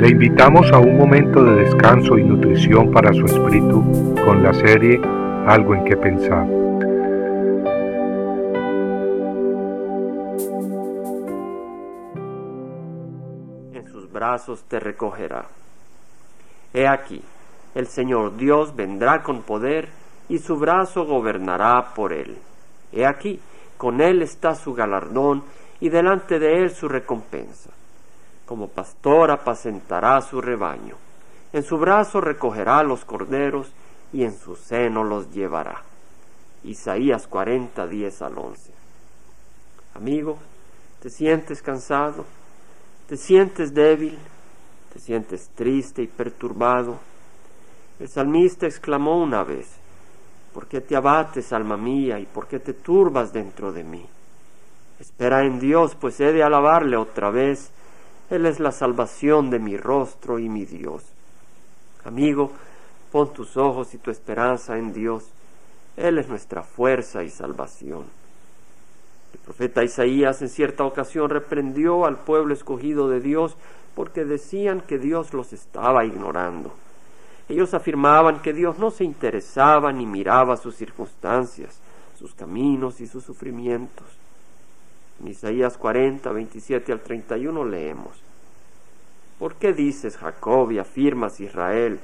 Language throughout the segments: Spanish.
Le invitamos a un momento de descanso y nutrición para su espíritu con la serie Algo en que pensar. En sus brazos te recogerá. He aquí, el Señor Dios vendrá con poder y su brazo gobernará por él. He aquí, con él está su galardón y delante de él su recompensa. Como pastor apacentará su rebaño. En su brazo recogerá los corderos y en su seno los llevará. Isaías 40, 10 al 11. Amigo, ¿te sientes cansado? ¿Te sientes débil? ¿Te sientes triste y perturbado? El salmista exclamó una vez, ¿por qué te abates, alma mía, y por qué te turbas dentro de mí? Espera en Dios, pues he de alabarle otra vez. Él es la salvación de mi rostro y mi Dios. Amigo, pon tus ojos y tu esperanza en Dios. Él es nuestra fuerza y salvación. El profeta Isaías en cierta ocasión reprendió al pueblo escogido de Dios porque decían que Dios los estaba ignorando. Ellos afirmaban que Dios no se interesaba ni miraba sus circunstancias, sus caminos y sus sufrimientos. En Isaías 40, 27 al 31 leemos, ¿Por qué dices Jacob y afirmas Israel?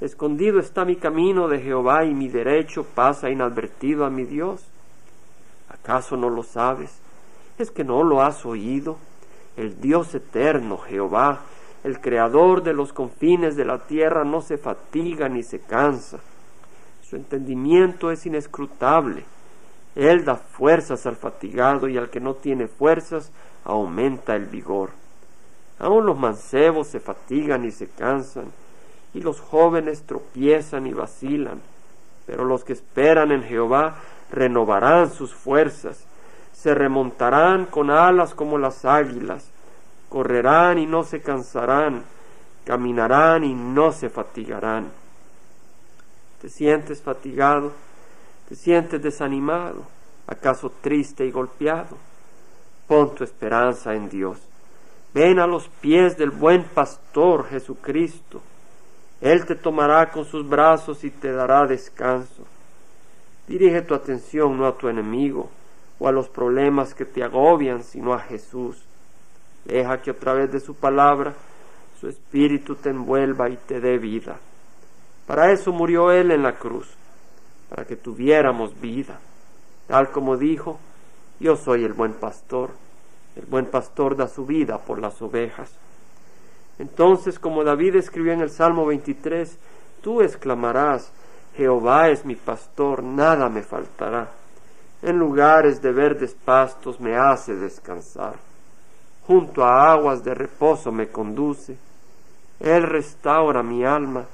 Escondido está mi camino de Jehová y mi derecho pasa inadvertido a mi Dios. ¿Acaso no lo sabes? ¿Es que no lo has oído? El Dios eterno, Jehová, el creador de los confines de la tierra no se fatiga ni se cansa. Su entendimiento es inescrutable. Él da fuerzas al fatigado y al que no tiene fuerzas aumenta el vigor. Aun los mancebos se fatigan y se cansan, y los jóvenes tropiezan y vacilan, pero los que esperan en Jehová renovarán sus fuerzas, se remontarán con alas como las águilas, correrán y no se cansarán, caminarán y no se fatigarán. ¿Te sientes fatigado? ¿Te sientes desanimado? ¿Acaso triste y golpeado? Pon tu esperanza en Dios. Ven a los pies del buen pastor Jesucristo. Él te tomará con sus brazos y te dará descanso. Dirige tu atención no a tu enemigo o a los problemas que te agobian, sino a Jesús. Deja que a través de su palabra su espíritu te envuelva y te dé vida. Para eso murió Él en la cruz, para que tuviéramos vida. Tal como dijo, yo soy el buen pastor. El buen pastor da su vida por las ovejas. Entonces, como David escribió en el Salmo 23, tú exclamarás, Jehová es mi pastor, nada me faltará. En lugares de verdes pastos me hace descansar junto a aguas de reposo me conduce. Él restaura mi alma,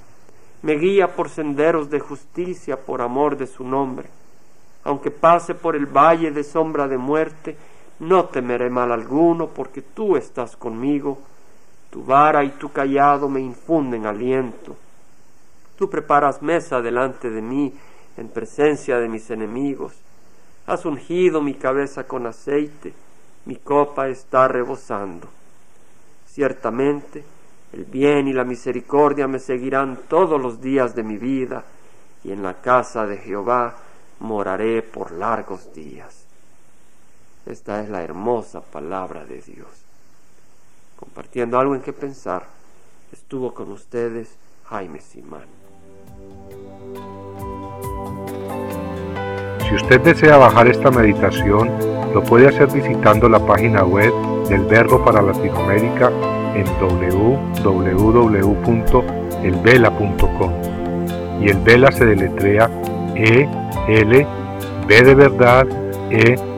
me guía por senderos de justicia por amor de su nombre. Aunque pase por el valle de sombra de muerte, no temeré mal alguno, porque tú estás conmigo. Tu vara y tu callado me infunden aliento. Tú preparas mesa delante de mí en presencia de mis enemigos. Has ungido mi cabeza con aceite mi copa está rebosando. Ciertamente, el bien y la misericordia me seguirán todos los días de mi vida, y en la casa de Jehová moraré por largos días. Esta es la hermosa palabra de Dios. Compartiendo algo en que pensar, estuvo con ustedes Jaime Simán. Si usted desea bajar esta meditación, lo puede hacer visitando la página web del Verbo para Latinoamérica en www.elvela.com. Y el Vela se deletrea E L B de verdad E